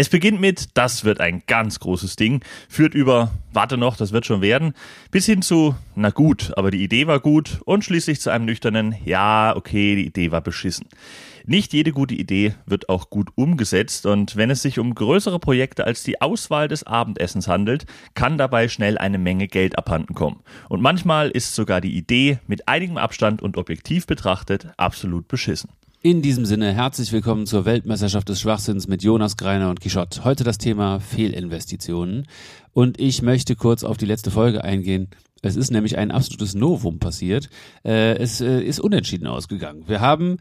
Es beginnt mit, das wird ein ganz großes Ding, führt über, warte noch, das wird schon werden, bis hin zu, na gut, aber die Idee war gut und schließlich zu einem nüchternen, ja, okay, die Idee war beschissen. Nicht jede gute Idee wird auch gut umgesetzt und wenn es sich um größere Projekte als die Auswahl des Abendessens handelt, kann dabei schnell eine Menge Geld abhanden kommen. Und manchmal ist sogar die Idee mit einigem Abstand und objektiv betrachtet absolut beschissen. In diesem Sinne herzlich willkommen zur Weltmeisterschaft des Schwachsinns mit Jonas Greiner und Quichotte. Heute das Thema Fehlinvestitionen. Und ich möchte kurz auf die letzte Folge eingehen. Es ist nämlich ein absolutes Novum passiert. Äh, es äh, ist unentschieden ausgegangen. Wir haben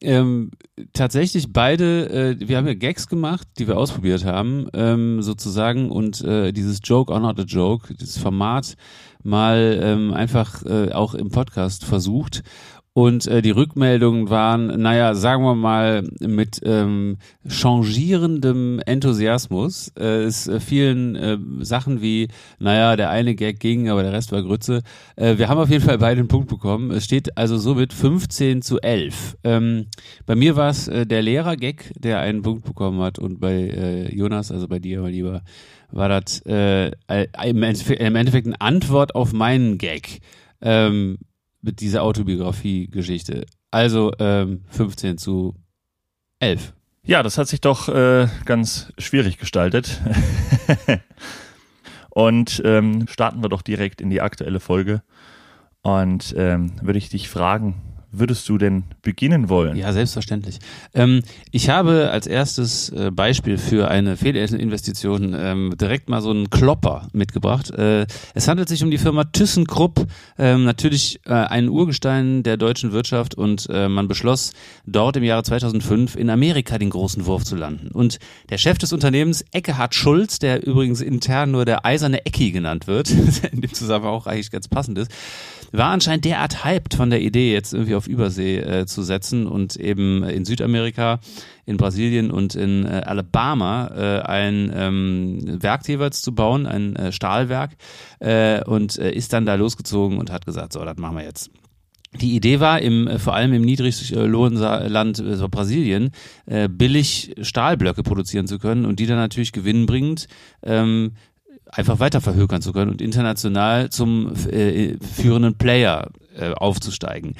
ähm, tatsächlich beide, äh, wir haben ja Gags gemacht, die wir ausprobiert haben, ähm, sozusagen, und äh, dieses Joke or not a Joke, dieses Format mal ähm, einfach äh, auch im Podcast versucht. Und äh, die Rückmeldungen waren, naja, sagen wir mal, mit ähm, changierendem Enthusiasmus. Äh, es äh, vielen äh, Sachen wie, naja, der eine Gag ging, aber der Rest war Grütze. Äh, wir haben auf jeden Fall beide einen Punkt bekommen. Es steht also somit 15 zu 11. Ähm, bei mir war es äh, der Lehrer-Gag, der einen Punkt bekommen hat. Und bei äh, Jonas, also bei dir, mein Lieber, war das äh, im, Endeffekt, im Endeffekt eine Antwort auf meinen Gag. Ähm, mit dieser Autobiografie-Geschichte. Also ähm, 15 zu 11. Ja, das hat sich doch äh, ganz schwierig gestaltet. Und ähm, starten wir doch direkt in die aktuelle Folge. Und ähm, würde ich dich fragen, würdest du denn beginnen wollen? Ja, selbstverständlich. Ähm, ich habe als erstes äh, Beispiel für eine Fehlinvestition ähm, direkt mal so einen Klopper mitgebracht. Äh, es handelt sich um die Firma ThyssenKrupp, ähm, natürlich äh, ein Urgestein der deutschen Wirtschaft und äh, man beschloss dort im Jahre 2005 in Amerika den großen Wurf zu landen. Und der Chef des Unternehmens, Eckehard Schulz, der übrigens intern nur der eiserne Ecki genannt wird, in dem Zusammenhang auch eigentlich ganz passend ist, war anscheinend derart hyped von der Idee, jetzt irgendwie auf Übersee äh, zu setzen und eben in Südamerika, in Brasilien und in äh, Alabama äh, ein ähm, Werk jeweils zu bauen, ein äh, Stahlwerk äh, und äh, ist dann da losgezogen und hat gesagt, so, das machen wir jetzt. Die Idee war, im, vor allem im Niedriglohnland so Brasilien, billig Stahlblöcke produzieren zu können und die dann natürlich gewinnbringend ähm, einfach weiter verhökern zu können und international zum äh, führenden Player äh, aufzusteigen.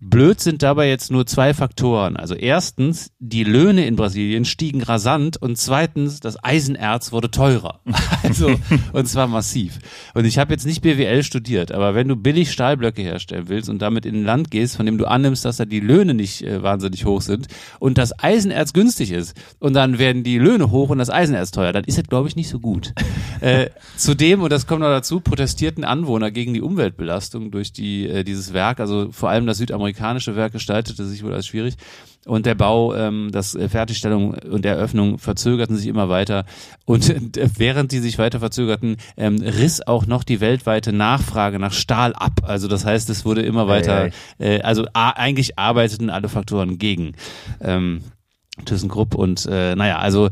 Blöd sind dabei jetzt nur zwei Faktoren. Also erstens, die Löhne in Brasilien stiegen rasant und zweitens, das Eisenerz wurde teurer. Also, und zwar massiv. Und ich habe jetzt nicht BWL studiert, aber wenn du billig Stahlblöcke herstellen willst und damit in ein Land gehst, von dem du annimmst, dass da die Löhne nicht äh, wahnsinnig hoch sind und das Eisenerz günstig ist und dann werden die Löhne hoch und das Eisenerz teuer, dann ist das, glaube ich, nicht so gut. äh, zudem, und das kommt noch dazu, protestierten Anwohner gegen die Umweltbelastung durch die, äh, dieses Werk, also vor allem das Südamerikanische amerikanische Werk gestaltete sich wohl als schwierig. Und der Bau, ähm, das äh, Fertigstellung und Eröffnung verzögerten sich immer weiter. Und während die sich weiter verzögerten, ähm, riss auch noch die weltweite Nachfrage nach Stahl ab. Also das heißt, es wurde immer weiter, äh, also eigentlich arbeiteten alle Faktoren gegen ähm, ThyssenKrupp. Und äh, naja, also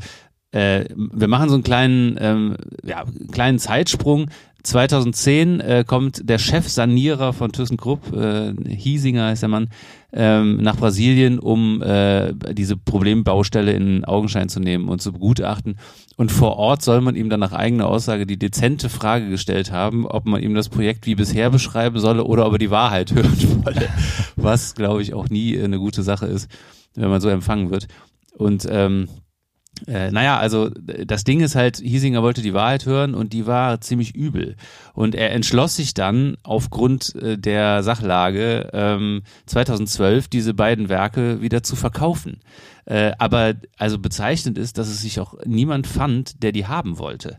äh, wir machen so einen kleinen, ähm, ja, kleinen Zeitsprung. 2010 äh, kommt der Chefsanierer von ThyssenKrupp, äh, Hiesinger heißt der Mann, ähm, nach Brasilien, um äh, diese Problembaustelle in Augenschein zu nehmen und zu begutachten. Und vor Ort soll man ihm dann nach eigener Aussage die dezente Frage gestellt haben, ob man ihm das Projekt wie bisher beschreiben solle oder ob er die Wahrheit hören wolle. Was, glaube ich, auch nie eine gute Sache ist, wenn man so empfangen wird. Und ähm, äh, naja, also das Ding ist halt, Hiesinger wollte die Wahrheit hören und die war ziemlich übel. Und er entschloss sich dann aufgrund äh, der Sachlage ähm, 2012 diese beiden Werke wieder zu verkaufen. Äh, aber also bezeichnend ist, dass es sich auch niemand fand, der die haben wollte.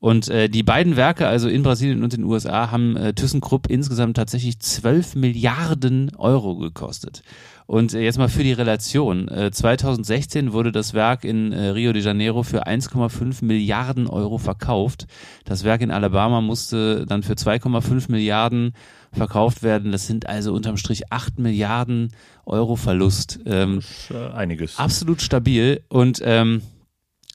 Und äh, die beiden Werke, also in Brasilien und in den USA, haben äh, ThyssenKrupp insgesamt tatsächlich 12 Milliarden Euro gekostet. Und äh, jetzt mal für die Relation. Äh, 2016 wurde das Werk in äh, Rio de Janeiro für 1,5 Milliarden Euro verkauft. Das Werk in Alabama musste dann für 2,5 Milliarden verkauft werden. Das sind also unterm Strich 8 Milliarden Euro Verlust. Ähm, das ist, äh, einiges. Absolut stabil. Und ähm,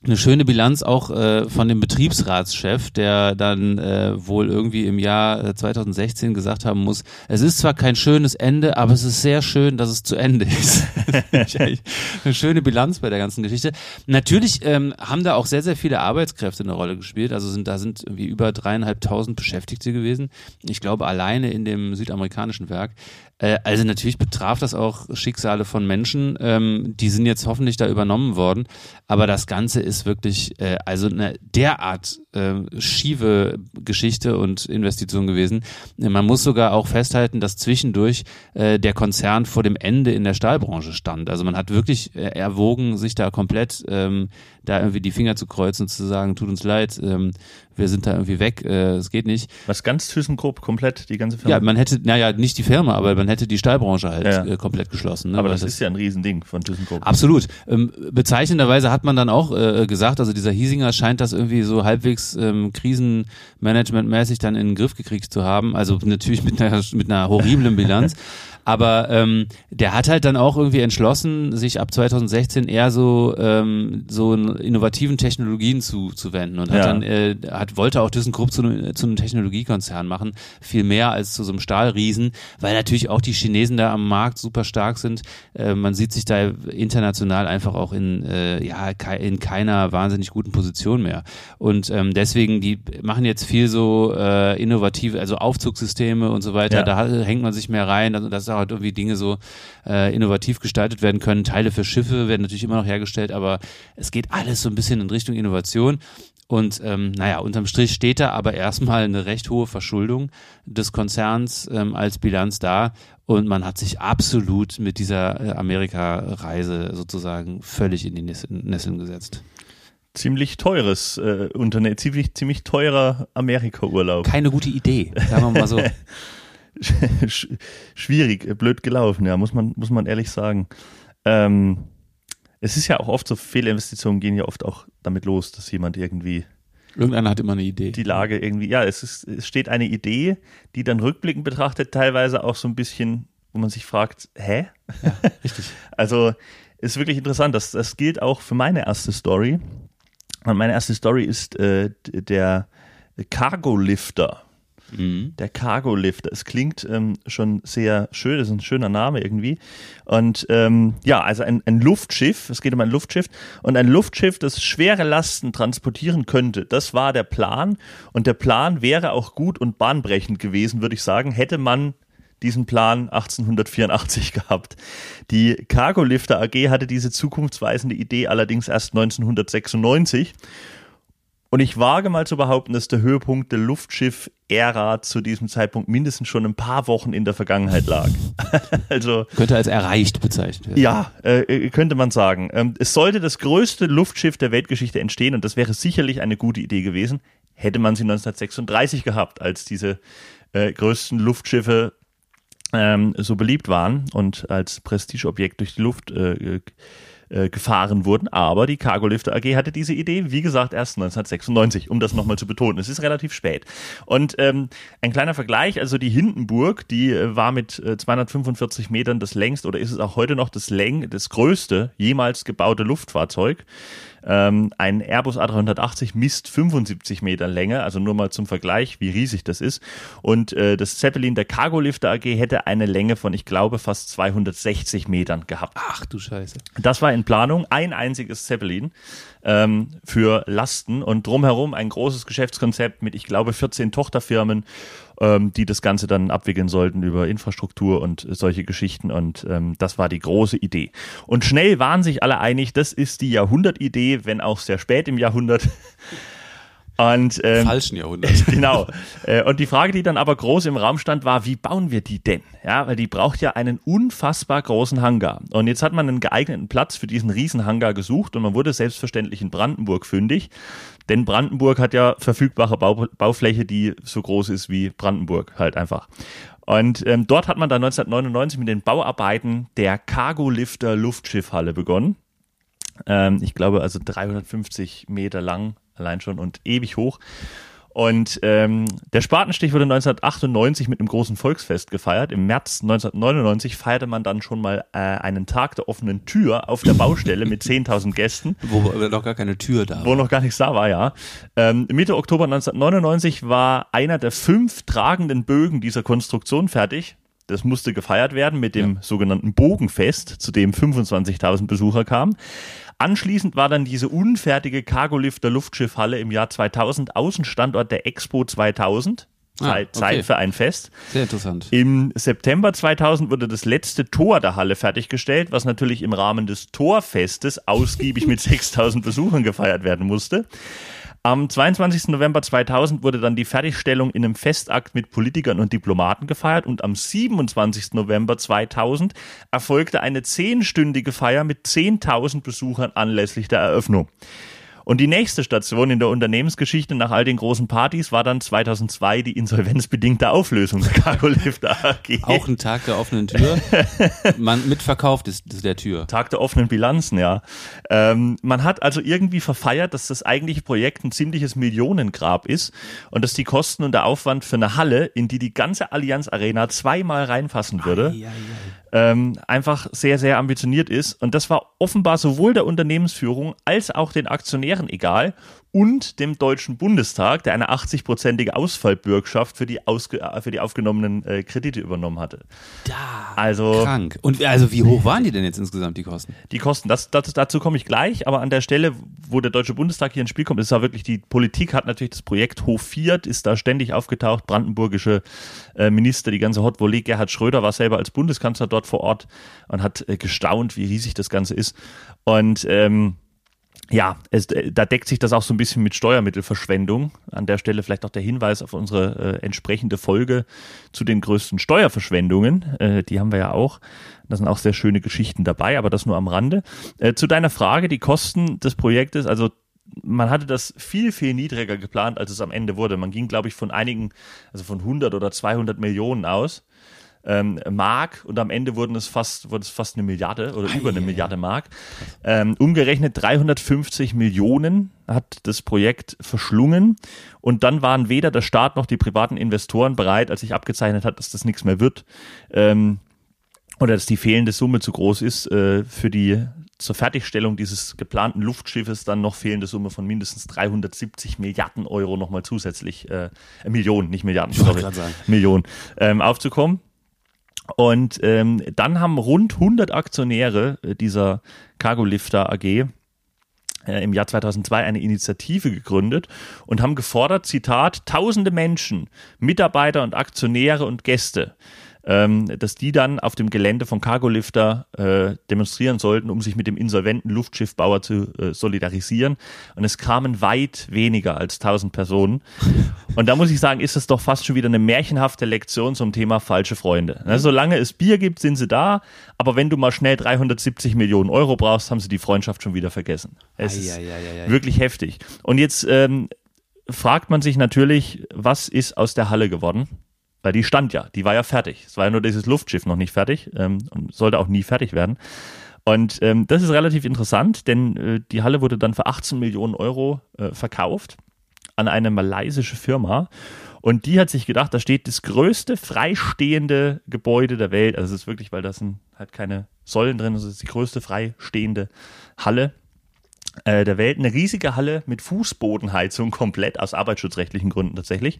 eine schöne Bilanz auch äh, von dem Betriebsratschef, der dann äh, wohl irgendwie im Jahr 2016 äh, gesagt haben muss, es ist zwar kein schönes Ende, aber es ist sehr schön, dass es zu Ende ist. eine schöne Bilanz bei der ganzen Geschichte. Natürlich ähm, haben da auch sehr, sehr viele Arbeitskräfte eine Rolle gespielt. Also sind da sind irgendwie über dreieinhalbtausend Beschäftigte gewesen. Ich glaube alleine in dem südamerikanischen Werk. Äh, also natürlich betraf das auch Schicksale von Menschen. Ähm, die sind jetzt hoffentlich da übernommen worden. Aber das Ganze ist wirklich äh, also eine derart äh, schiefe Geschichte und Investition gewesen. Man muss sogar auch festhalten, dass zwischendurch äh, der Konzern vor dem Ende in der Stahlbranche stand. Also man hat wirklich äh, erwogen, sich da komplett ähm, da irgendwie die Finger zu kreuzen und zu sagen, tut uns leid, ähm, wir sind da irgendwie weg, äh, es geht nicht. Was ganz ThyssenKrupp komplett, die ganze Firma? Ja, man hätte, naja, nicht die Firma, aber man hätte die Stahlbranche halt ja. äh, komplett geschlossen. Ne? Aber das, das, ist ja ein Riesending von ThyssenKrupp. Absolut. Ähm, bezeichnenderweise hat man dann auch äh, gesagt, also dieser Hiesinger scheint das irgendwie so halbwegs ähm, krisenmanagementmäßig dann in den Griff gekriegt zu haben. Also natürlich mit einer, mit einer horriblen Bilanz. Aber ähm, der hat halt dann auch irgendwie entschlossen, sich ab 2016 eher so ähm, so innovativen Technologien zu, zu wenden und hat ja. dann äh, hat wollte auch ThyssenKrupp zu, zu einem Technologiekonzern machen, viel mehr als zu so einem Stahlriesen, weil natürlich auch die Chinesen da am Markt super stark sind. Äh, man sieht sich da international einfach auch in äh, ja in keiner wahnsinnig guten Position mehr und ähm, deswegen die machen jetzt viel so äh, innovative, also Aufzugssysteme und so weiter. Ja. Da hängt man sich mehr rein. Also das halt irgendwie Dinge so äh, innovativ gestaltet werden können. Teile für Schiffe werden natürlich immer noch hergestellt, aber es geht alles so ein bisschen in Richtung Innovation. Und ähm, naja, unterm Strich steht da aber erstmal eine recht hohe Verschuldung des Konzerns ähm, als Bilanz da. Und man hat sich absolut mit dieser äh, Amerika-Reise sozusagen völlig in die Nesseln gesetzt. Ziemlich teures äh, Unternehmen, ziemlich, ziemlich teurer Amerika-Urlaub. Keine gute Idee, sagen wir mal so. schwierig, äh, blöd gelaufen, ja, muss man, muss man ehrlich sagen. Ähm, es ist ja auch oft so, Fehlinvestitionen gehen ja oft auch damit los, dass jemand irgendwie Irgendeiner hat immer eine Idee. Die Lage irgendwie, ja, es, ist, es steht eine Idee, die dann rückblickend betrachtet teilweise auch so ein bisschen, wo man sich fragt, hä? Ja, richtig. also ist wirklich interessant. Das, das gilt auch für meine erste Story. Und meine erste Story ist äh, der Cargo Lifter. Mhm. Der Cargo Lift. Es klingt ähm, schon sehr schön, das ist ein schöner Name irgendwie. Und ähm, ja, also ein, ein Luftschiff, es geht um ein Luftschiff und ein Luftschiff, das schwere Lasten transportieren könnte. Das war der Plan und der Plan wäre auch gut und bahnbrechend gewesen, würde ich sagen, hätte man diesen Plan 1884 gehabt. Die Cargo Lifter AG hatte diese zukunftsweisende Idee allerdings erst 1996 und ich wage mal zu behaupten, dass der Höhepunkt der Luftschiff-Ära zu diesem Zeitpunkt mindestens schon ein paar Wochen in der Vergangenheit lag. also könnte als erreicht bezeichnet werden. Ja, äh, könnte man sagen. Ähm, es sollte das größte Luftschiff der Weltgeschichte entstehen und das wäre sicherlich eine gute Idee gewesen, hätte man sie 1936 gehabt, als diese äh, größten Luftschiffe ähm, so beliebt waren und als Prestigeobjekt durch die Luft äh, äh, gefahren wurden. Aber die Cargo Lifter AG hatte diese Idee, wie gesagt, erst 1996, um das nochmal zu betonen. Es ist relativ spät. Und ähm, ein kleiner Vergleich, also die Hindenburg, die äh, war mit äh, 245 Metern das längst oder ist es auch heute noch das läng das größte jemals gebaute Luftfahrzeug. Ähm, ein Airbus A380 misst 75 Meter Länge, also nur mal zum Vergleich, wie riesig das ist. Und äh, das Zeppelin der Cargo Lifter AG hätte eine Länge von, ich glaube, fast 260 Metern gehabt. Ach du Scheiße. Das war in Planung, ein einziges Zeppelin ähm, für Lasten und drumherum ein großes Geschäftskonzept mit, ich glaube, 14 Tochterfirmen ähm, die das Ganze dann abwickeln sollten über Infrastruktur und solche Geschichten. Und ähm, das war die große Idee. Und schnell waren sich alle einig, das ist die Jahrhundertidee, wenn auch sehr spät im Jahrhundert. Und, ähm, Falschen Jahrhundert. Genau. Äh, und die Frage, die dann aber groß im Raum stand, war, wie bauen wir die denn? Ja, weil die braucht ja einen unfassbar großen Hangar. Und jetzt hat man einen geeigneten Platz für diesen riesen Hangar gesucht und man wurde selbstverständlich in Brandenburg fündig. Denn Brandenburg hat ja verfügbare Bau Baufläche, die so groß ist wie Brandenburg halt einfach. Und ähm, dort hat man dann 1999 mit den Bauarbeiten der Cargo Lifter Luftschiffhalle begonnen. Ähm, ich glaube also 350 Meter lang allein schon und ewig hoch. Und ähm, der Spatenstich wurde 1998 mit einem großen Volksfest gefeiert. Im März 1999 feierte man dann schon mal äh, einen Tag der offenen Tür auf der Baustelle mit 10.000 Gästen. Wo noch gar keine Tür da war. Wo noch gar nichts da war, ja. Ähm, Mitte Oktober 1999 war einer der fünf tragenden Bögen dieser Konstruktion fertig. Das musste gefeiert werden mit dem ja. sogenannten Bogenfest, zu dem 25.000 Besucher kamen. Anschließend war dann diese unfertige Cargolifter Luftschiffhalle im Jahr 2000 Außenstandort der Expo 2000. Ah, Zeit, okay. Zeit für ein Fest. Sehr interessant. Im September 2000 wurde das letzte Tor der Halle fertiggestellt, was natürlich im Rahmen des Torfestes ausgiebig mit 6000 Besuchern gefeiert werden musste. Am 22. November 2000 wurde dann die Fertigstellung in einem Festakt mit Politikern und Diplomaten gefeiert und am 27. November 2000 erfolgte eine zehnstündige Feier mit 10.000 Besuchern anlässlich der Eröffnung. Und die nächste Station in der Unternehmensgeschichte nach all den großen Partys war dann 2002 die insolvenzbedingte Auflösung der Cargo Lift AG. Auch ein Tag der offenen Tür. Man mitverkauft ist, ist der Tür. Tag der offenen Bilanzen, ja. Ähm, man hat also irgendwie verfeiert, dass das eigentliche Projekt ein ziemliches Millionengrab ist und dass die Kosten und der Aufwand für eine Halle, in die die ganze Allianz Arena zweimal reinfassen würde, ai, ai, ai ähm, einfach sehr, sehr ambitioniert ist. Und das war offenbar sowohl der Unternehmensführung als auch den Aktionären egal und dem Deutschen Bundestag, der eine 80-prozentige Ausfallbürgschaft für die, ausge äh, für die aufgenommenen äh, Kredite übernommen hatte. Da, also, krank. Und also wie hoch waren die denn jetzt insgesamt, die Kosten? Die Kosten, das, das, dazu komme ich gleich, aber an der Stelle, wo der Deutsche Bundestag hier ins Spiel kommt, ist ja wirklich, die Politik hat natürlich das Projekt hofiert, ist da ständig aufgetaucht, brandenburgische äh, Minister, die ganze Hot Volley, Gerhard Schröder war selber als Bundeskanzler dort vor Ort und hat äh, gestaunt, wie riesig das Ganze ist. Und ähm, ja, es, äh, da deckt sich das auch so ein bisschen mit Steuermittelverschwendung. An der Stelle vielleicht auch der Hinweis auf unsere äh, entsprechende Folge zu den größten Steuerverschwendungen. Äh, die haben wir ja auch. Da sind auch sehr schöne Geschichten dabei, aber das nur am Rande. Äh, zu deiner Frage, die Kosten des Projektes, also man hatte das viel, viel niedriger geplant, als es am Ende wurde. Man ging, glaube ich, von einigen, also von 100 oder 200 Millionen aus ähm, Mark und am Ende wurden es fast, wurde es fast eine Milliarde oder über eine Milliarde Mark. Ähm, umgerechnet 350 Millionen hat das Projekt verschlungen und dann waren weder der Staat noch die privaten Investoren bereit, als sich abgezeichnet hat, dass das nichts mehr wird ähm, oder dass die fehlende Summe zu groß ist äh, für die zur Fertigstellung dieses geplanten Luftschiffes dann noch fehlende Summe von mindestens 370 Milliarden Euro nochmal zusätzlich, äh, Millionen, nicht Milliarden, sorry, Millionen, ähm, aufzukommen. Und ähm, dann haben rund 100 Aktionäre äh, dieser Cargo Lifter AG äh, im Jahr 2002 eine Initiative gegründet und haben gefordert, Zitat, tausende Menschen, Mitarbeiter und Aktionäre und Gäste ähm, dass die dann auf dem Gelände von Cargolifter äh, demonstrieren sollten, um sich mit dem insolventen Luftschiffbauer zu äh, solidarisieren. Und es kamen weit weniger als 1000 Personen. Und da muss ich sagen, ist es doch fast schon wieder eine märchenhafte Lektion zum Thema falsche Freunde. Ne, solange es Bier gibt, sind sie da. Aber wenn du mal schnell 370 Millionen Euro brauchst, haben sie die Freundschaft schon wieder vergessen. Es ist wirklich heftig. Und jetzt ähm, fragt man sich natürlich, was ist aus der Halle geworden? Weil die stand ja, die war ja fertig. Es war ja nur dieses Luftschiff noch nicht fertig ähm, und sollte auch nie fertig werden. Und ähm, das ist relativ interessant, denn äh, die Halle wurde dann für 18 Millionen Euro äh, verkauft an eine malaysische Firma. Und die hat sich gedacht, da steht das größte freistehende Gebäude der Welt. Also es ist wirklich, weil da sind halt keine Säulen drin, das ist die größte freistehende Halle äh, der Welt. Eine riesige Halle mit Fußbodenheizung komplett aus arbeitsschutzrechtlichen Gründen tatsächlich.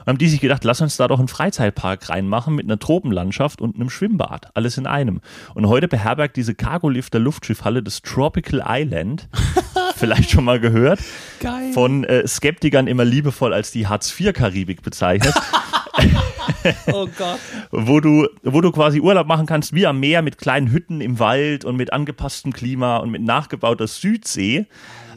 Und haben die sich gedacht, lass uns da doch einen Freizeitpark reinmachen mit einer Tropenlandschaft und einem Schwimmbad. Alles in einem. Und heute beherbergt diese Cargolift der Luftschiffhalle das Tropical Island. Vielleicht schon mal gehört. Geil. Von äh, Skeptikern immer liebevoll als die Hartz-IV-Karibik bezeichnet. oh Gott. wo du, wo du quasi Urlaub machen kannst wie am Meer mit kleinen Hütten im Wald und mit angepasstem Klima und mit nachgebauter Südsee.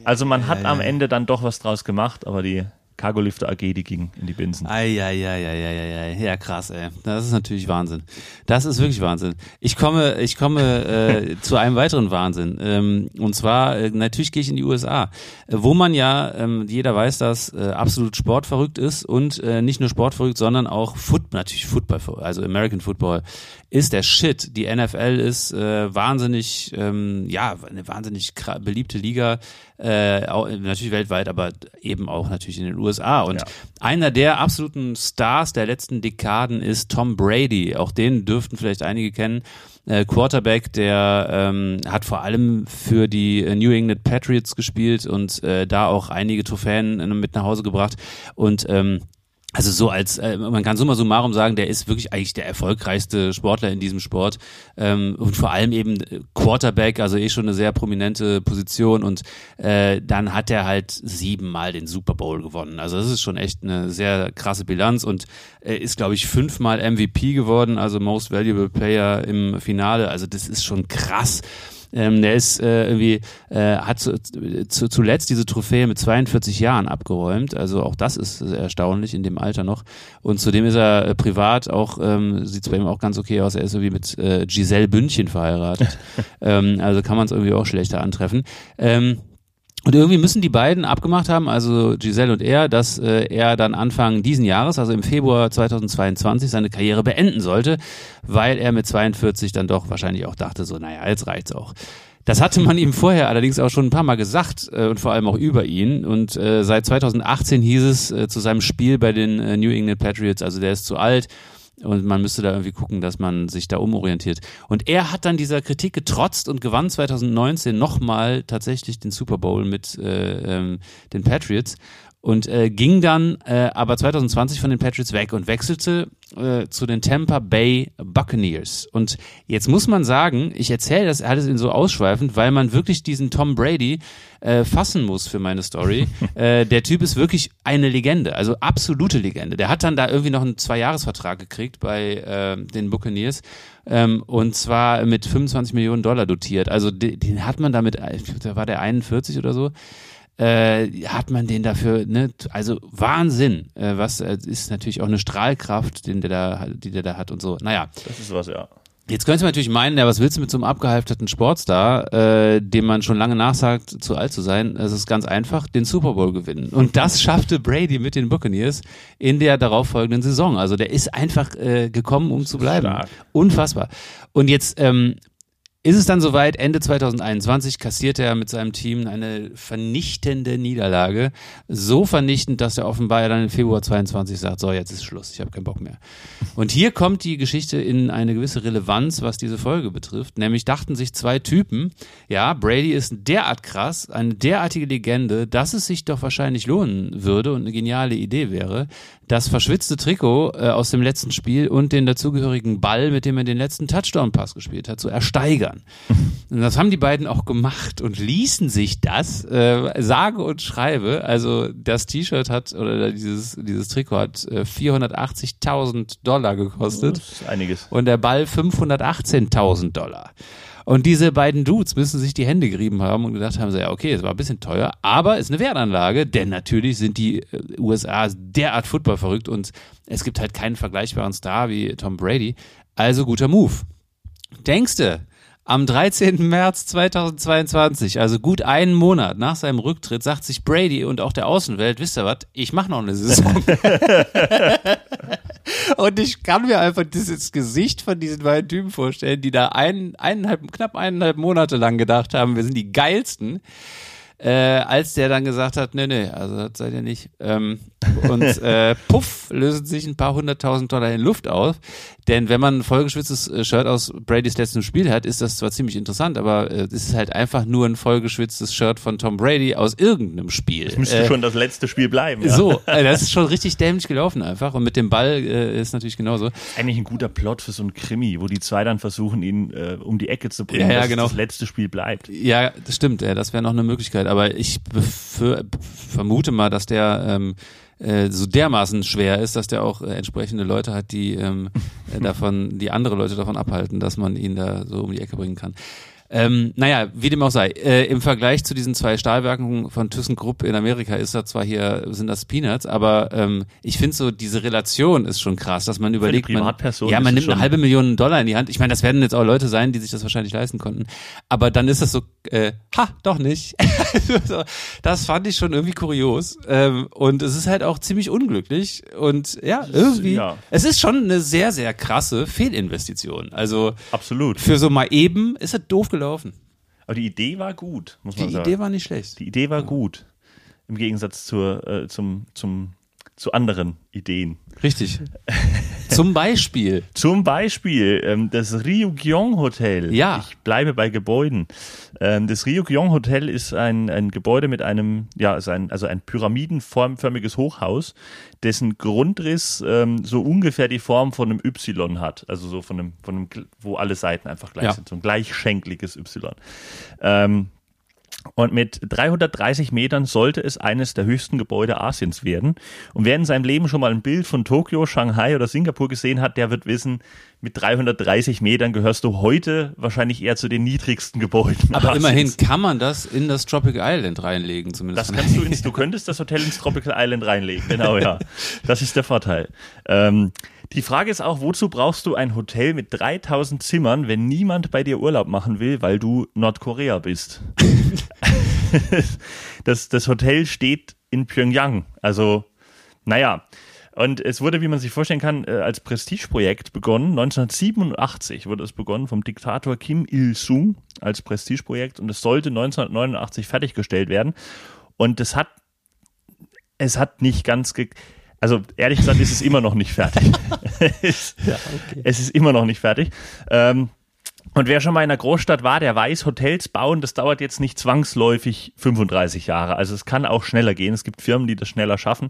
Also man hat am Ende dann doch was draus gemacht, aber die Cargolifter AG, die ging in die Binsen. Eieieiei, ja krass, ey. Das ist natürlich Wahnsinn. Das ist wirklich Wahnsinn. Ich komme, ich komme äh, zu einem weiteren Wahnsinn. Ähm, und zwar, äh, natürlich gehe ich in die USA, äh, wo man ja, ähm, jeder weiß das, äh, absolut sportverrückt ist und äh, nicht nur sportverrückt, sondern auch Foot, natürlich Football, also American Football ist der Shit. Die NFL ist äh, wahnsinnig, ähm, ja, eine wahnsinnig beliebte Liga. Äh, auch, natürlich weltweit, aber eben auch natürlich in den USA. Und Ja. einer der absoluten Stars der letzten Dekaden ist Tom Brady. Auch den dürften vielleicht einige kennen. Äh, Quarterback, der ähm, hat vor allem für die äh, New England Patriots gespielt und äh, da auch einige Trophäen äh, mit nach Hause gebracht. Und ähm, also so als, äh, man kann summa summarum sagen, der ist wirklich eigentlich der erfolgreichste Sportler in diesem Sport ähm, und vor allem eben äh, Quarterback, also eh schon eine sehr prominente Position und äh, dann hat er halt siebenmal den Super Bowl gewonnen. Also das ist schon echt eine sehr krasse Bilanz und äh, ist, glaube ich, fünfmal MVP geworden, also Most Valuable Player im Finale. Also das ist schon krass. Ähm, der ist äh, irgendwie, äh, hat zu, zu, zuletzt diese Trophäe mit 42 Jahren abgeräumt. Also auch das ist erstaunlich in dem Alter noch. Und zudem ist er äh, privat auch, ähm, sieht es bei ihm auch ganz okay aus. Er ist irgendwie mit äh, Giselle Bündchen verheiratet. ähm, also kann man es irgendwie auch schlechter antreffen. Ähm, und irgendwie müssen die beiden abgemacht haben, also Giselle und er, dass äh, er dann Anfang diesen Jahres, also im Februar 2022, seine Karriere beenden sollte, weil er mit 42 dann doch wahrscheinlich auch dachte, so, naja, jetzt reicht's auch. Das hatte man ihm vorher allerdings auch schon ein paar Mal gesagt äh, und vor allem auch über ihn. Und äh, seit 2018 hieß es äh, zu seinem Spiel bei den äh, New England Patriots, also der ist zu alt, und man müsste da irgendwie gucken, dass man sich da umorientiert. Und er hat dann dieser Kritik getrotzt und gewann 2019 nochmal tatsächlich den Super Bowl mit äh, ähm, den Patriots und äh, ging dann äh, aber 2020 von den Patriots weg und wechselte äh, zu den Tampa Bay Buccaneers. Und jetzt muss man sagen, ich erzähle das alles in so ausschweifend, weil man wirklich diesen Tom Brady äh, fassen muss für meine Story. äh, der Typ ist wirklich eine Legende, also absolute Legende. Der hat dann da irgendwie noch einen Zwei-Jahres-Vertrag gekriegt bei äh, den Buccaneers ähm, und zwar mit 25 Millionen Dollar dotiert. Also den, den hat man damit, da war der 41 oder so äh, hat man den dafür, ne, also Wahnsinn, äh, was äh, ist natürlich auch eine Strahlkraft, den der da, die der da hat und so. Naja, Das ist was, ja. jetzt könnte man natürlich meinen, ja, was willst du mit so einem abgehalfterten Sportstar, äh, dem man schon lange nachsagt, zu alt zu sein? Es ist ganz einfach, den Super Bowl gewinnen. Und das schaffte Brady mit den Buccaneers in der darauffolgenden Saison. Also der ist einfach äh, gekommen, um zu bleiben. Stark. Unfassbar. Und jetzt ähm, ist es dann soweit, Ende 2021 kassiert er mit seinem Team eine vernichtende Niederlage. So vernichtend, dass er offenbar dann im Februar 22 sagt, so, jetzt ist Schluss, ich habe keinen Bock mehr. Und hier kommt die Geschichte in eine gewisse Relevanz, was diese Folge betrifft. Nämlich dachten sich zwei Typen, ja, Brady ist derart krass, eine derartige Legende, dass es sich doch wahrscheinlich lohnen würde und eine geniale Idee wäre, das verschwitzte Trikot äh, aus dem letzten Spiel und den dazugehörigen Ball, mit dem er den letzten Touchdown-Pass gespielt hat, zu ersteigern. Und das haben die beiden auch gemacht und ließen sich das, äh, sage und schreibe, also das T-Shirt hat, oder dieses, dieses Trikot hat äh, 480.000 Dollar gekostet Das ist einiges. und der Ball 518.000 Dollar. Und diese beiden Dudes müssen sich die Hände gerieben haben und gedacht haben, so, ja, okay, es war ein bisschen teuer, aber ist eine Wertanlage, denn natürlich sind die äh, USA derart Football verrückt und es gibt halt keinen vergleichbaren Star wie Tom Brady. Also guter Move. Denkste, am 13. März 2022, also gut einen Monat nach seinem Rücktritt, sagt sich Brady und auch der Außenwelt, wisst ihr was, ich mache noch eine Saison. Und ich kann mir einfach dieses Gesicht von diesen beiden Typen vorstellen, die da ein, eineinhalb, knapp eineinhalb Monate lang gedacht haben, wir sind die geilsten. Äh, als der dann gesagt hat, nee, nee, also das seid ihr nicht. Ähm, und äh, puff, lösen sich ein paar hunderttausend Dollar in Luft auf. Denn wenn man ein vollgeschwitztes äh, Shirt aus Bradys letztem Spiel hat, ist das zwar ziemlich interessant, aber äh, es ist halt einfach nur ein vollgeschwitztes Shirt von Tom Brady aus irgendeinem Spiel. Das müsste Äh, schon das letzte Spiel bleiben. Ja. so, äh, das ist schon richtig dämlich gelaufen einfach. Und mit dem Ball äh, ist natürlich genauso. Eigentlich ein guter Plot für so ein Krimi, wo die zwei dann versuchen, ihn äh, um die Ecke zu bringen, Ja, ja, dass genau. das letzte Spiel bleibt. Ja, das stimmt, das wäre noch eine Möglichkeit. Aber ich vermute mal, dass der ähm, äh, so dermaßen schwer ist, dass der auch äh, entsprechende Leute hat, die ähm, äh, davon, die andere Leute davon abhalten, dass man ihn da so um die Ecke bringen kann. Ähm, naja, wie dem auch sei, äh, im Vergleich zu diesen zwei Stahlwerken von ThyssenKrupp in Amerika ist das zwar hier, sind das Peanuts, aber ähm, ich finde so, diese Relation ist schon krass, dass man überlegt, man, ja, man nimmt eine halbe Million Dollar in die Hand. Ich meine, das werden jetzt auch Leute sein, die sich das wahrscheinlich leisten konnten. Aber dann ist das so, äh, ha, doch nicht. das fand ich schon irgendwie kurios. Ähm, und es ist halt auch ziemlich unglücklich. Und ja, irgendwie, ja. es ist schon eine sehr, sehr krasse Fehlinvestition. Also Absolut. für so mal eben ist es doof gelaufen. Aber die Idee war gut, muss Die man sagen. Idee war nicht schlecht. die Idee war gut. Im Gegensatz zur, äh, zum, zum, zu anderen Ideen. Richtig. Zum Beispiel. Zum Beispiel ähm, das Ryugyong Hotel. Ja. Ich bleibe bei Gebäuden. Ähm, das Ryugyong Hotel ist ein, ein Gebäude mit einem, ja, ist ein, also ein pyramidenformförmiges Hochhaus, dessen Grundriss ähm, so ungefähr die Form von einem Y hat. Also so von einem, von einem, wo alle Seiten einfach gleich Ja. sind. So ein gleichschenkliges Y. Ähm, und mit 330 Metern sollte es eines der höchsten Gebäude Asiens werden. Und wer in seinem Leben schon mal ein Bild von Tokio, Shanghai oder Singapur gesehen hat, der wird wissen, mit 330 Metern gehörst du heute wahrscheinlich eher zu den niedrigsten Gebäuden. Aber immerhin kann man das in das Tropical Island reinlegen, zumindest. Das kannst du ins, du könntest das Hotel ins Tropical Island reinlegen. Genau, ja. Das ist der Vorteil. Ähm, die Frage ist auch, wozu brauchst du ein Hotel mit 3000 Zimmern, wenn niemand bei dir Urlaub machen will, weil du Nordkorea bist? das, das Hotel steht in Pyongyang. Also, naja. Und es wurde, wie man sich vorstellen kann, äh, als Prestigeprojekt begonnen. 1987 wurde es begonnen vom Diktator Kim Il-sung als Prestigeprojekt und es sollte 1989 fertiggestellt werden. Und es hat, es hat nicht ganz, also ehrlich gesagt ist es immer noch nicht fertig. es, es ist immer noch nicht fertig. Ähm, und wer schon mal in einer Großstadt war, der weiß, Hotels bauen, das dauert jetzt nicht zwangsläufig 35 Jahre. Also es kann auch schneller gehen. Es gibt Firmen, die das schneller schaffen.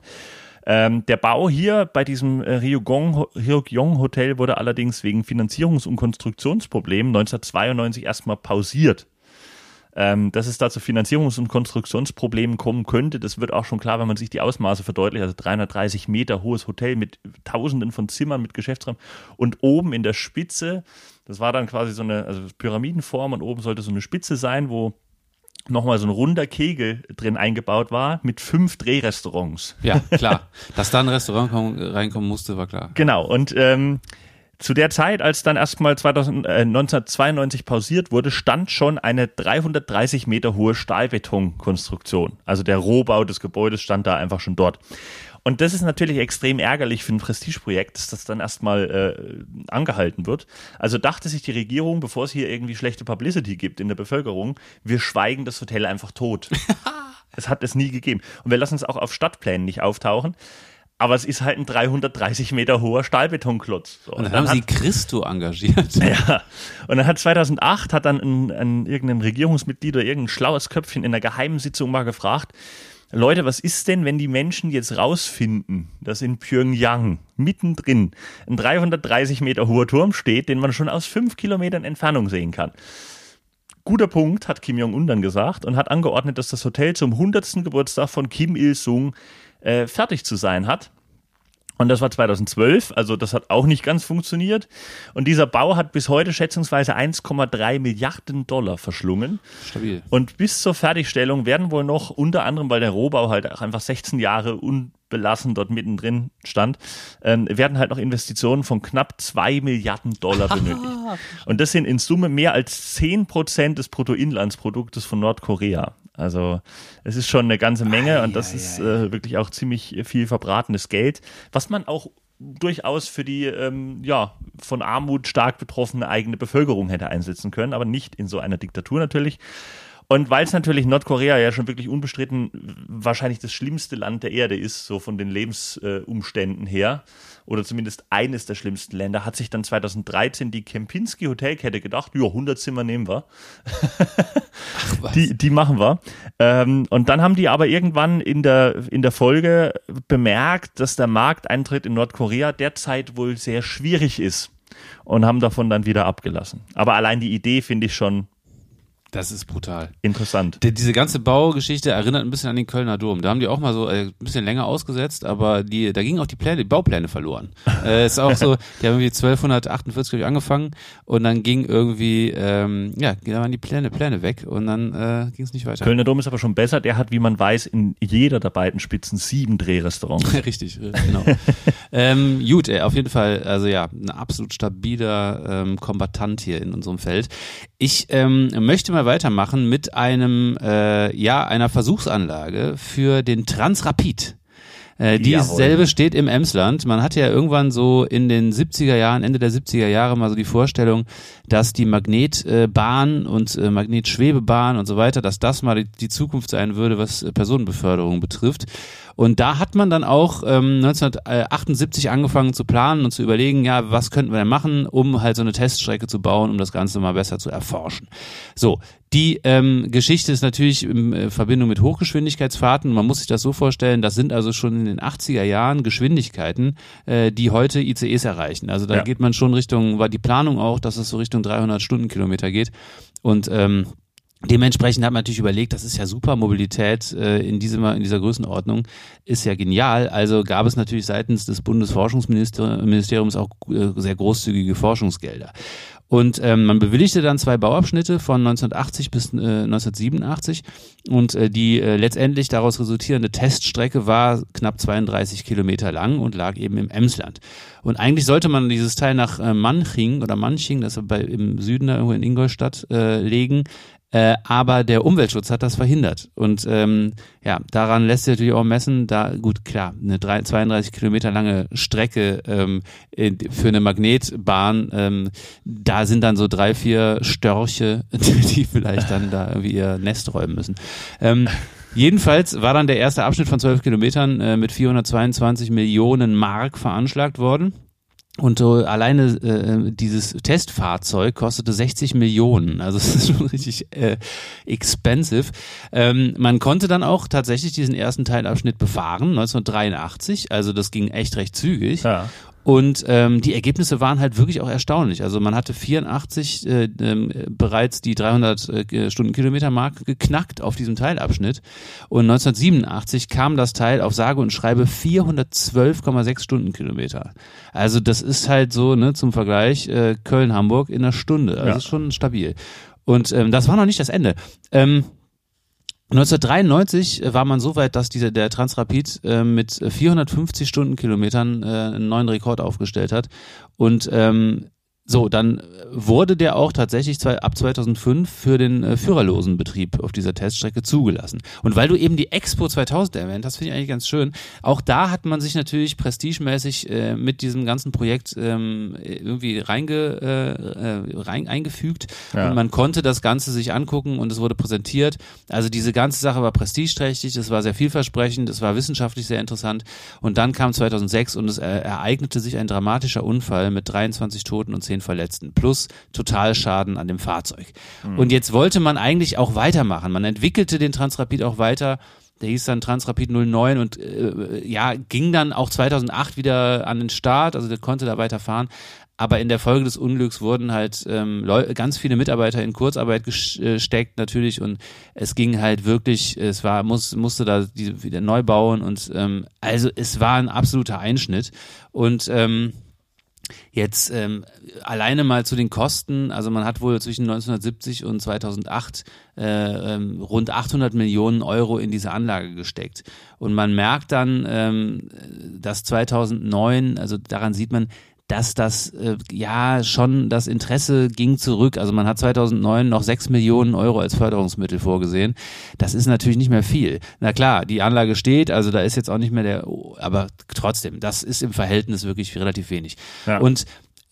Ähm, der Bau hier bei diesem äh, Ryugyong, Hotel wurde allerdings wegen Finanzierungs- und Konstruktionsproblemen 1992 erstmal pausiert. Ähm, dass es da zu Finanzierungs- und Konstruktionsproblemen kommen könnte, das wird auch schon klar, wenn man sich die Ausmaße verdeutlicht. Also 330 Meter hohes Hotel mit Tausenden von Zimmern, mit Geschäftsraum und oben in der Spitze, das war dann quasi so eine also Pyramidenform und oben sollte so eine Spitze sein, wo nochmal so ein runder Kegel drin eingebaut war mit fünf Drehrestaurants. Ja, klar. Dass da ein Restaurant kommen, reinkommen musste, war klar. Genau, und ähm, zu der Zeit, als dann erstmal 2000, äh, 1992 pausiert wurde, stand schon eine 330 Meter hohe Stahlbetonkonstruktion. Also der Rohbau des Gebäudes stand da einfach schon dort. Und das ist natürlich extrem ärgerlich für ein Prestigeprojekt, dass das dann erstmal äh, angehalten wird. Also dachte sich die Regierung, bevor es hier irgendwie schlechte Publicity gibt in der Bevölkerung, wir schweigen das Hotel einfach tot. es hat es nie gegeben. Und wir lassen es auch auf Stadtplänen nicht auftauchen. Aber es ist halt ein 330 Meter hoher Stahlbetonklotz. So, Und dann haben hat, sie Christo engagiert. ja. Und dann hat 2008 hat dann ein, ein irgendein Regierungsmitglied oder irgendein schlaues Köpfchen in einer geheimen Sitzung mal gefragt, Leute, was ist denn, wenn die Menschen jetzt rausfinden, dass in Pyongyang mittendrin ein 330 Meter hoher Turm steht, den man schon aus fünf Kilometern Entfernung sehen kann? Guter Punkt, hat Kim Jong-un dann gesagt und hat angeordnet, dass das Hotel zum 100. Geburtstag von Kim Il-sung äh, fertig zu sein hat. Und das war 2012, also das hat auch nicht ganz funktioniert. Und dieser Bau hat bis heute schätzungsweise 1,3 Milliarden Dollar verschlungen. Stabil. Und bis zur Fertigstellung werden wohl noch, unter anderem, weil der Rohbau halt auch einfach 16 Jahre unbelassen dort mittendrin stand, ähm, werden halt noch Investitionen von knapp 2 Milliarden Dollar benötigt. Und das sind in Summe mehr als 10 Prozent des Bruttoinlandsproduktes von Nordkorea. Also es ist schon eine ganze Menge Ei, und das ei, ist ei. äh, wirklich auch ziemlich viel verbratenes Geld, was man auch durchaus für die ähm, ja von Armut stark betroffene eigene Bevölkerung hätte einsetzen können, aber nicht in so einer Diktatur natürlich. Und weil es natürlich Nordkorea ja schon wirklich unbestritten wahrscheinlich das schlimmste Land der Erde ist, so von den Lebensumständen her, oder zumindest eines der schlimmsten Länder, hat sich dann 2013 die Kempinski Hotelkette gedacht, ja, 100 Zimmer nehmen wir. Die, die machen wir. Ähm, und dann haben die aber irgendwann in der, in der Folge bemerkt, dass der Markteintritt in Nordkorea derzeit wohl sehr schwierig ist und haben davon dann wieder abgelassen. Aber allein die Idee finde ich schon Das ist brutal. interessant. Die, diese ganze Baugeschichte erinnert ein bisschen an den Kölner Dom. Da haben die auch mal so äh, ein bisschen länger ausgesetzt, aber die, da gingen auch die Pläne, die Baupläne verloren. äh, ist auch so, die haben irgendwie 1248 glaub ich, angefangen und dann ging irgendwie, ähm, ja, da waren die Pläne, Pläne weg und dann äh, ging es nicht weiter. Kölner Dom ist aber schon besser. Der hat, wie man weiß, in jeder der beiden Spitzen sieben Drehrestaurants. Richtig, äh, genau. ähm, gut, äh, auf jeden Fall, also ja, ein absolut stabiler ähm, Kombatant hier in unserem Feld. Ich ähm, möchte mal weitermachen mit einem, äh, ja, einer Versuchsanlage für den Transrapid. Äh, dieselbe steht im Emsland. Man hatte ja irgendwann so in den 70er Jahren, Ende der 70er Jahre mal so die Vorstellung, dass die Magnetbahn und äh, Magnetschwebebahn und so weiter, dass das mal die, die Zukunft sein würde, was Personenbeförderung betrifft. Und da hat man dann auch ähm, 1978 angefangen zu planen und zu überlegen, ja, was könnten wir denn machen, um halt so eine Teststrecke zu bauen, um das Ganze mal besser zu erforschen. So, die ähm, Geschichte ist natürlich in äh, Verbindung mit Hochgeschwindigkeitsfahrten. Man muss sich das so vorstellen, das sind also schon in den 80er Jahren Geschwindigkeiten, äh, die heute ICEs erreichen. Also da ja. geht man schon Richtung, war die Planung auch, dass es so Richtung 300 Stundenkilometer geht. Und ähm, Dementsprechend hat man natürlich überlegt, das ist ja super, Mobilität äh, in, diesem, in dieser Größenordnung ist ja genial. Also gab es natürlich seitens des Bundesforschungsministeriums auch äh, sehr großzügige Forschungsgelder. Und ähm, man bewilligte dann zwei Bauabschnitte von 1980 bis äh, 1987 und äh, die äh, letztendlich daraus resultierende Teststrecke war knapp 32 Kilometer lang und lag eben im Emsland. Und eigentlich sollte man dieses Teil nach äh, Manching oder Manching, das ist bei, im Süden da irgendwo in Ingolstadt, äh, legen. Äh, aber der Umweltschutz hat das verhindert. Und ähm, ja, daran lässt sich natürlich auch messen, da, gut, klar, eine 3, 32 Kilometer lange Strecke ähm, für eine Magnetbahn, ähm, da sind dann so drei, vier Störche, die vielleicht dann da irgendwie ihr Nest räumen müssen. Ähm, Jedenfalls war dann der erste Abschnitt von 12 Kilometern äh, mit 422 Millionen Mark veranschlagt worden. Und so alleine äh, dieses Testfahrzeug kostete 60 Millionen. Also es ist schon richtig äh, expensive. Ähm, man konnte dann auch tatsächlich diesen ersten Teilabschnitt befahren, 1983. Also das ging echt recht zügig. Ja. Und ähm, die Ergebnisse waren halt wirklich auch erstaunlich. Also man hatte 84 äh, äh, bereits die 300 äh, Stundenkilometer Marke geknackt auf diesem Teilabschnitt. Und 1987 kam das Teil auf sage und schreibe 412,6 Stundenkilometer. Also das ist halt so, ne, zum Vergleich, äh, Köln-Hamburg in einer Stunde. Also ja. ist schon stabil. Und ähm, das war noch nicht das Ende. Ähm, 1993 war man so weit, dass dieser, der Transrapid äh, mit 450 Stundenkilometern äh, einen neuen Rekord aufgestellt hat. Und ähm, so, dann wurde der auch tatsächlich zwei, ab 2005 für den äh, führerlosen Betrieb auf dieser Teststrecke zugelassen. Und weil du eben die Expo 2000 erwähnt hast, finde ich eigentlich ganz schön. Auch da hat man sich natürlich prestigemäßig äh, mit diesem ganzen Projekt ähm, irgendwie reinge, äh, äh, rein, eingefügt ja. und man konnte das Ganze sich angucken und es wurde präsentiert. Also diese ganze Sache war prestigeträchtig, es war sehr vielversprechend, es war wissenschaftlich sehr interessant und dann kam 2006 und es äh, ereignete sich ein dramatischer Unfall mit 23 Toten und 10 Verletzten plus Totalschaden an dem Fahrzeug. Mhm. Und jetzt wollte man eigentlich auch weitermachen. Man entwickelte den Transrapid auch weiter. Der hieß dann Transrapid 09 und äh, ja, ging dann auch 2008 wieder an den Start, also der konnte da weiterfahren. Aber in der Folge des Unglücks wurden halt ähm, ganz viele Mitarbeiter in Kurzarbeit gesteckt natürlich und es ging halt wirklich, es war muss musste da die, wieder neu bauen und ähm, also es war ein absoluter Einschnitt und ähm, Jetzt ähm, alleine mal zu den Kosten, also man hat wohl zwischen 1970 und 2008 äh, ähm, rund 800 Millionen Euro in diese Anlage gesteckt. Und man merkt dann, ähm, dass 2009, also daran sieht man, dass das äh, ja schon das Interesse ging zurück. Also man hat 2009 noch 6 Millionen Euro als Förderungsmittel vorgesehen. Das ist natürlich nicht mehr viel. Na klar, die Anlage steht, also da ist jetzt auch nicht mehr der, aber trotzdem, das ist im Verhältnis wirklich relativ wenig. Ja. Und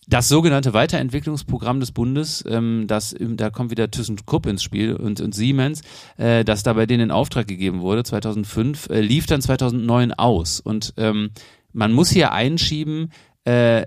das sogenannte Weiterentwicklungsprogramm des Bundes, ähm, das, da kommt wieder ThyssenKrupp ins Spiel und, und Siemens, äh, das da bei denen in Auftrag gegeben wurde, 2005, äh, lief dann 2009 aus. Und ähm, man muss hier einschieben, äh,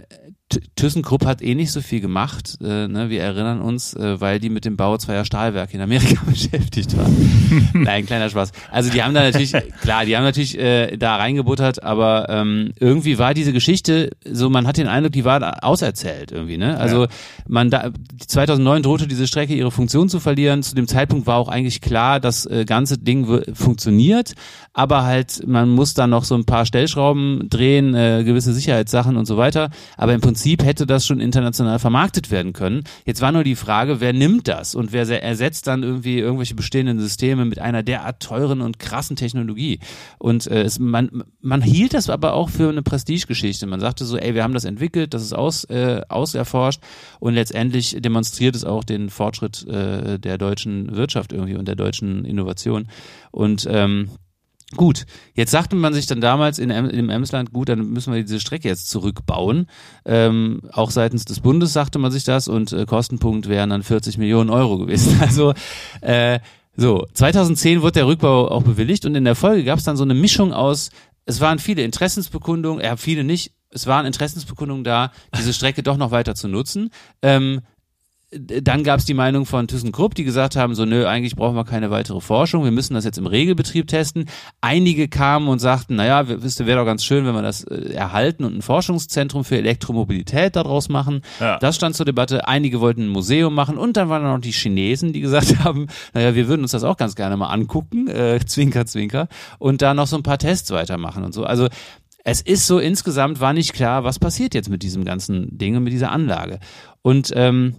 ThyssenKrupp hat eh nicht so viel gemacht. Äh, ne? Wir erinnern uns, äh, weil die mit dem Bau zweier Stahlwerke in Amerika beschäftigt waren. Nein, kleiner Spaß. Also die haben da natürlich, klar, die haben natürlich äh, da reingebuttert, aber ähm, irgendwie war diese Geschichte so, man hat den Eindruck, die war auserzählt irgendwie. Ne? Also ja. man da 2009 drohte diese Strecke ihre Funktion zu verlieren. Zu dem Zeitpunkt war auch eigentlich klar, das äh, ganze Ding funktioniert, aber halt man muss da noch so ein paar Stellschrauben drehen, äh, gewisse Sicherheitssachen und so weiter. Aber im Prinzip Prinzip hätte das schon international vermarktet werden können. Jetzt war nur die Frage, wer nimmt das und wer ersetzt dann irgendwie irgendwelche bestehenden Systeme mit einer derart teuren und krassen Technologie. Und äh, es, man, man hielt das aber auch für eine Prestigegeschichte. Man sagte so, ey, wir haben das entwickelt, das ist aus, äh, auserforscht und letztendlich demonstriert es auch den Fortschritt äh, der deutschen Wirtschaft irgendwie und der deutschen Innovation. Und ähm, Gut, jetzt sagte man sich dann damals in, in dem Emsland, gut, dann müssen wir diese Strecke jetzt zurückbauen. Ähm, auch seitens des Bundes sagte man sich das und äh, Kostenpunkt wären dann 40 Millionen Euro gewesen. Also äh, so, 2010 wurde der Rückbau auch bewilligt und in der Folge gab es dann so eine Mischung aus, es waren viele Interessensbekundungen, er äh, viele nicht, es waren Interessensbekundungen da, diese Strecke doch noch weiter zu nutzen. Ähm, dann gab es die Meinung von ThyssenKrupp, die gesagt haben, so nö, eigentlich brauchen wir keine weitere Forschung, wir müssen das jetzt im Regelbetrieb testen. Einige kamen und sagten, naja, wisst ihr, wäre doch ganz schön, wenn wir das äh, erhalten und ein Forschungszentrum für Elektromobilität daraus machen. Ja. Das stand zur Debatte. Einige wollten ein Museum machen und dann waren noch die Chinesen, die gesagt haben, naja, wir würden uns das auch ganz gerne mal angucken, äh, zwinker, zwinker, und da noch so ein paar Tests weitermachen und so. Also es ist so insgesamt war nicht klar, was passiert jetzt mit diesem ganzen Ding und mit dieser Anlage. Und ähm,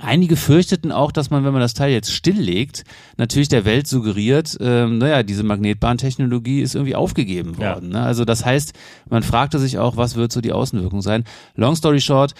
Einige fürchteten auch, dass man, wenn man das Teil jetzt stilllegt, natürlich der Welt suggeriert, ähm, naja, diese Magnetbahntechnologie ist irgendwie aufgegeben worden. Ja. Ne? Also das heißt, man fragte sich auch, was wird so die Außenwirkung sein. Long story short,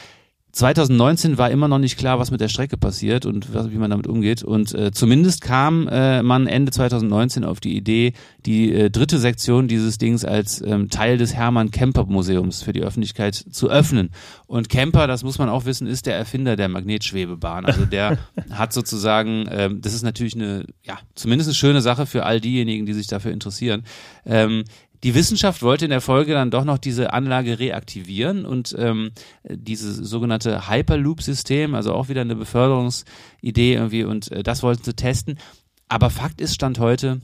2019 war immer noch nicht klar, was mit der Strecke passiert und was, wie man damit umgeht. Und äh, zumindest kam äh, man Ende 2019 auf die Idee, die äh, dritte Sektion dieses Dings als ähm, Teil des Hermann Kemper Museums für die Öffentlichkeit zu öffnen. Und Kemper, das muss man auch wissen, ist der Erfinder der Magnetschwebebahn. Also der hat sozusagen, ähm, das ist natürlich eine, ja, zumindest eine schöne Sache für all diejenigen, die sich dafür interessieren. Ähm, die Wissenschaft wollte in der Folge dann doch noch diese Anlage reaktivieren und ähm, dieses sogenannte Hyperloop-System, also auch wieder eine Beförderungsidee irgendwie und äh, das wollten sie testen. Aber Fakt ist, Stand heute,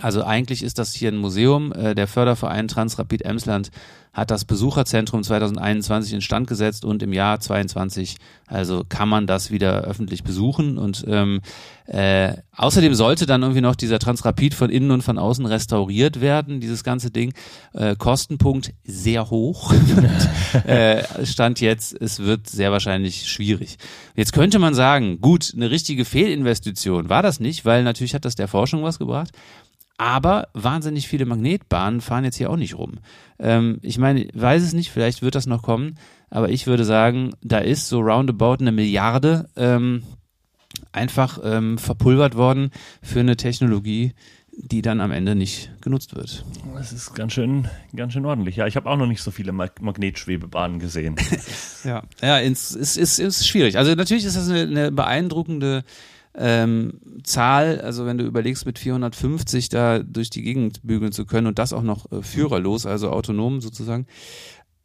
also eigentlich ist das hier ein Museum. Äh, der Förderverein Transrapid Emsland hat das Besucherzentrum 2021 instand gesetzt und im Jahr 22, also kann man das wieder öffentlich besuchen. Und ähm, äh, außerdem sollte dann irgendwie noch dieser Transrapid von innen und von außen restauriert werden, dieses ganze Ding. Äh, Kostenpunkt sehr hoch. und, äh, stand jetzt, es wird sehr wahrscheinlich schwierig. Jetzt könnte man sagen, gut, eine richtige Fehlinvestition war das nicht, weil natürlich hat das der Forschung was gebracht. Aber wahnsinnig viele Magnetbahnen fahren jetzt hier auch nicht rum. Ähm, ich meine, weiß es nicht, vielleicht wird das noch kommen, aber ich würde sagen, da ist so roundabout eine Milliarde ähm, einfach ähm, verpulvert worden für eine Technologie, die dann am Ende nicht genutzt wird. Das ist ganz schön, ganz schön ordentlich. Ja, ich habe auch noch nicht so viele Mag Magnetschwebebahnen gesehen. ja, ja, es ist, ist, ist schwierig. Also natürlich ist das eine, eine beeindruckende ähm, Zahl, also wenn du überlegst, mit 450 da durch die Gegend bügeln zu können und das auch noch äh, führerlos, also autonom sozusagen,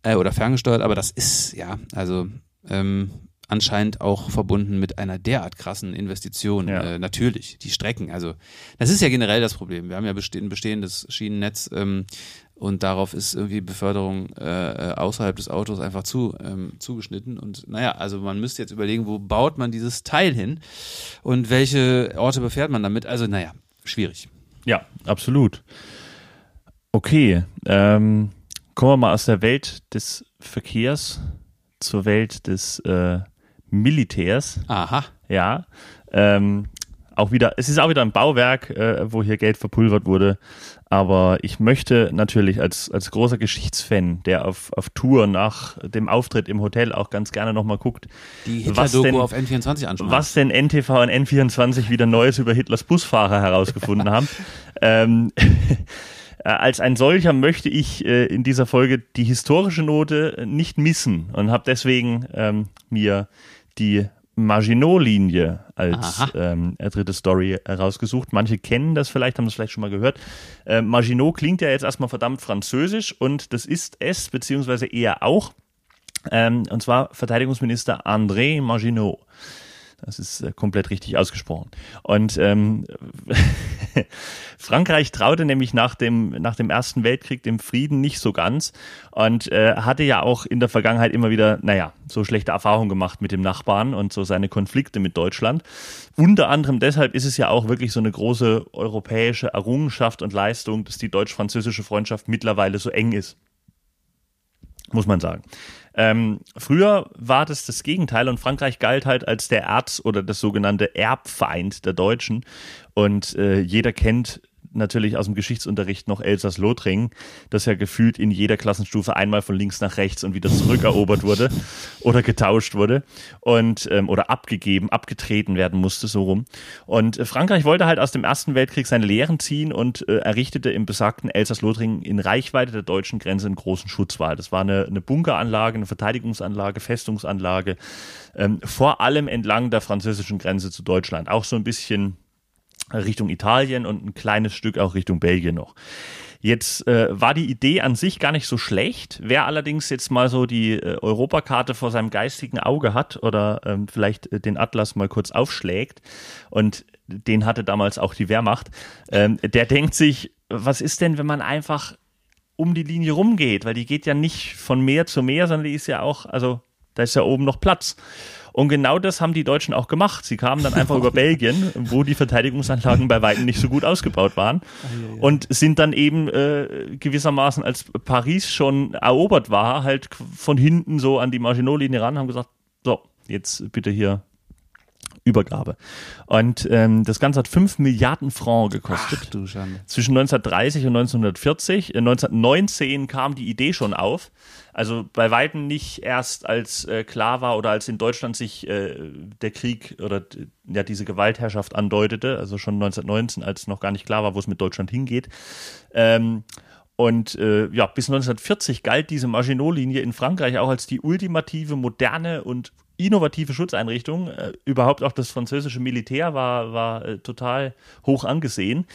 äh, oder ferngesteuert, aber das ist, ja, also ähm, anscheinend auch verbunden mit einer derart krassen Investition. Ja. Äh, natürlich, die Strecken. Also das ist ja generell das Problem. Wir haben ja ein bestehendes Schienennetz ähm, und darauf ist irgendwie Beförderung äh, äh, außerhalb des Autos einfach zu ähm, zugeschnitten. Und naja, also man müsste jetzt überlegen, wo baut man dieses Teil hin und welche Orte befährt man damit. Also naja, schwierig. Ja, absolut. Okay, ähm, kommen wir mal aus der Welt des Verkehrs zur Welt des äh, Militärs. Aha. Ja. Ähm, auch wieder, es ist auch wieder ein Bauwerk, äh, wo hier Geld verpulvert wurde. Aber ich möchte natürlich als, als großer Geschichtsfan, der auf, auf Tour nach dem Auftritt im Hotel auch ganz gerne nochmal guckt, die Hitler-Doku auf N24 anschauen. Was denn NTV und N24 wieder Neues über Hitlers Busfahrer herausgefunden haben. ähm, äh, als ein solcher möchte ich äh, in dieser Folge die historische Note nicht missen und habe deswegen ähm, mir die Maginot-Linie als ähm, dritte Story herausgesucht. Manche kennen das vielleicht, haben das vielleicht schon mal gehört. Äh, Maginot klingt ja jetzt erstmal verdammt französisch und das ist es, beziehungsweise eher auch. Ähm, und zwar Verteidigungsminister André Maginot. Das ist äh, komplett richtig ausgesprochen. Und ähm, Frankreich traute nämlich nach dem, nach dem Ersten Weltkrieg dem Frieden nicht so ganz und äh, hatte ja auch in der Vergangenheit immer wieder, naja, so schlechte Erfahrungen gemacht mit dem Nachbarn und so seine Konflikte mit Deutschland. Unter anderem deshalb ist es ja auch wirklich so eine große europäische Errungenschaft und Leistung, dass die deutsch-französische Freundschaft mittlerweile so eng ist. Muss man sagen. Ähm, früher war das das Gegenteil und Frankreich galt halt als der Erz- oder das sogenannte Erbfeind der Deutschen. Und äh, jeder kennt natürlich aus dem Geschichtsunterricht noch Elsass-Lothringen, das ja gefühlt in jeder Klassenstufe einmal von links nach rechts und wieder zurückerobert wurde oder getauscht wurde und ähm, oder abgegeben, abgetreten werden musste, so rum. Und äh, Frankreich wollte halt aus dem Ersten Weltkrieg seine Lehren ziehen und äh, errichtete im besagten Elsass-Lothringen in Reichweite der deutschen Grenze einen großen Schutzwall. Das war eine, eine Bunkeranlage, eine Verteidigungsanlage, Festungsanlage, ähm, vor allem entlang der französischen Grenze zu Deutschland. Auch so ein bisschen Richtung Italien und ein kleines Stück auch Richtung Belgien noch. Jetzt äh, war die Idee an sich gar nicht so schlecht. Wer allerdings jetzt mal so die äh, Europakarte vor seinem geistigen Auge hat oder ähm, vielleicht äh, den Atlas mal kurz aufschlägt und den hatte damals auch die Wehrmacht, ähm, der denkt sich, was ist denn, wenn man einfach um die Linie rumgeht? Weil die geht ja nicht von Meer zu Meer, sondern die ist ja auch, also da ist ja oben noch Platz. Und genau das haben die Deutschen auch gemacht. Sie kamen dann einfach über Belgien, wo die Verteidigungsanlagen bei weitem nicht so gut ausgebaut waren und sind dann eben äh, gewissermaßen, als Paris schon erobert war, halt von hinten so an die Maginot-Linie ran, haben gesagt, so, jetzt bitte hier Übergabe. Und ähm, das Ganze hat 5 Milliarden Franc gekostet. Ach du Schande. Zwischen 1930 und 1940. 1919 kam die Idee schon auf. Also bei Weitem nicht erst als äh, klar war oder als in Deutschland sich äh, der Krieg oder ja diese Gewaltherrschaft andeutete, also schon 1919, als noch gar nicht klar war, wo es mit Deutschland hingeht. Ähm, und äh, ja, bis 1940 galt diese Maginot-Linie in Frankreich auch als die ultimative, moderne und innovative Schutzeinrichtung. Äh, überhaupt auch das französische Militär war, war äh, total hoch angesehen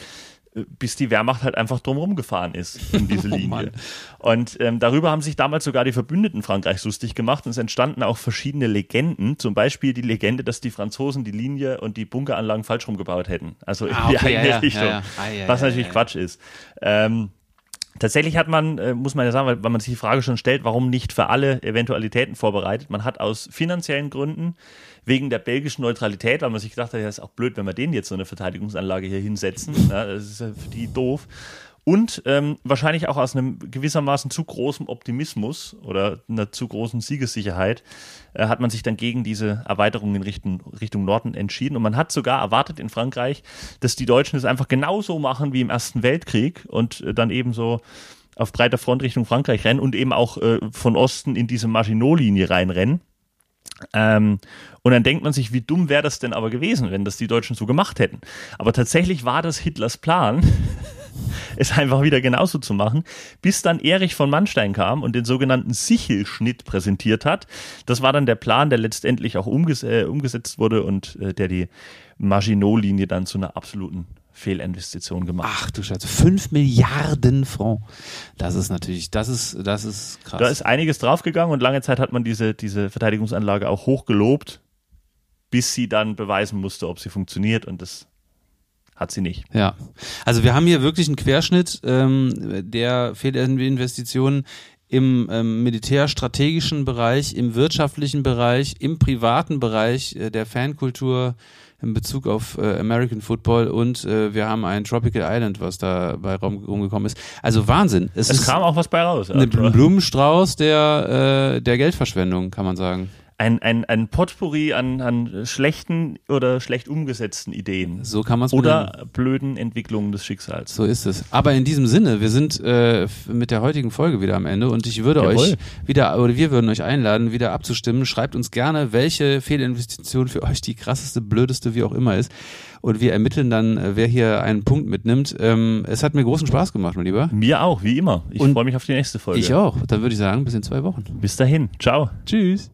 äh, bis die Wehrmacht halt einfach drumherum gefahren ist in diese Linie. Oh und ähm, darüber haben sich damals sogar die Verbündeten Frankreichs lustig gemacht und es entstanden auch verschiedene Legenden, zum Beispiel die Legende, dass die Franzosen die Linie und die Bunkeranlagen falsch rumgebaut hätten. Also in Ah, die okay, eine ja, Richtung, ja, ja. Ah, was natürlich. Quatsch ist. Ähm, Tatsächlich hat man, äh, muss man ja sagen, weil, weil man sich die Frage schon stellt, warum nicht für alle Eventualitäten vorbereitet. Man hat aus finanziellen Gründen, wegen der belgischen Neutralität, weil man sich gedacht hat, ja, ist auch blöd, wenn wir denen jetzt so eine Verteidigungsanlage hier hinsetzen. Ja, das ist ja für die doof. Und ähm, wahrscheinlich auch aus einem gewissermaßen zu großen Optimismus oder einer zu großen Siegessicherheit äh, hat man sich dann gegen diese Erweiterung in Richtung, Richtung Norden entschieden. Und man hat sogar erwartet in Frankreich, dass die Deutschen es einfach genauso machen wie im Ersten Weltkrieg und äh, dann eben so auf breiter Front Richtung Frankreich rennen und eben auch äh, von Osten in diese Maginot-Linie reinrennen. Ähm, und dann denkt man sich, wie dumm wäre das denn aber gewesen, wenn das die Deutschen so gemacht hätten. Aber tatsächlich war das Hitlers Plan, es einfach wieder genauso zu machen, bis dann Erich von Manstein kam und den sogenannten Sichelschnitt präsentiert hat. Das war dann der Plan, der letztendlich auch umges äh, umgesetzt wurde und äh, der die Maginot-Linie dann zu einer absoluten Fehlinvestition gemacht hat. Ach du Scheiße, 5 Milliarden Franc. Das ist natürlich, das ist, das ist krass. Da ist einiges draufgegangen und lange Zeit hat man diese, diese Verteidigungsanlage auch hoch gelobt, bis sie dann beweisen musste, ob sie funktioniert und das hat sie nicht. Ja, also wir haben hier wirklich einen Querschnitt ähm, der Fehlinvestitionen im ähm, militärstrategischen Bereich, im wirtschaftlichen Bereich, im privaten Bereich äh, der Fankultur in Bezug auf äh, American Football und äh, wir haben ein Tropical Island, was da bei Raum rumgekommen ist. Also Wahnsinn. Es, Es ist kam auch was bei raus. ein Ja. Blumenstrauß der, äh, der Geldverschwendung, kann man sagen. Ein, ein, ein Potpourri an, an schlechten oder schlecht umgesetzten Ideen. So kann man es Oder blöden Entwicklungen des Schicksals. So ist es. Aber in diesem Sinne, wir sind äh, mit der heutigen Folge wieder am Ende und ich würde Jawohl. euch wieder, oder wir würden euch einladen, wieder abzustimmen. Schreibt uns gerne, welche Fehlinvestition für euch die krasseste, blödeste, wie auch immer ist. Und wir ermitteln dann, äh, wer hier einen Punkt mitnimmt. Ähm, es hat mir großen Spaß gemacht, mein Lieber. Mir auch, wie immer. Ich freue mich auf die nächste Folge. Ich auch. Dann würde ich sagen, bis in zwei Wochen. Bis dahin. Ciao. Tschüss.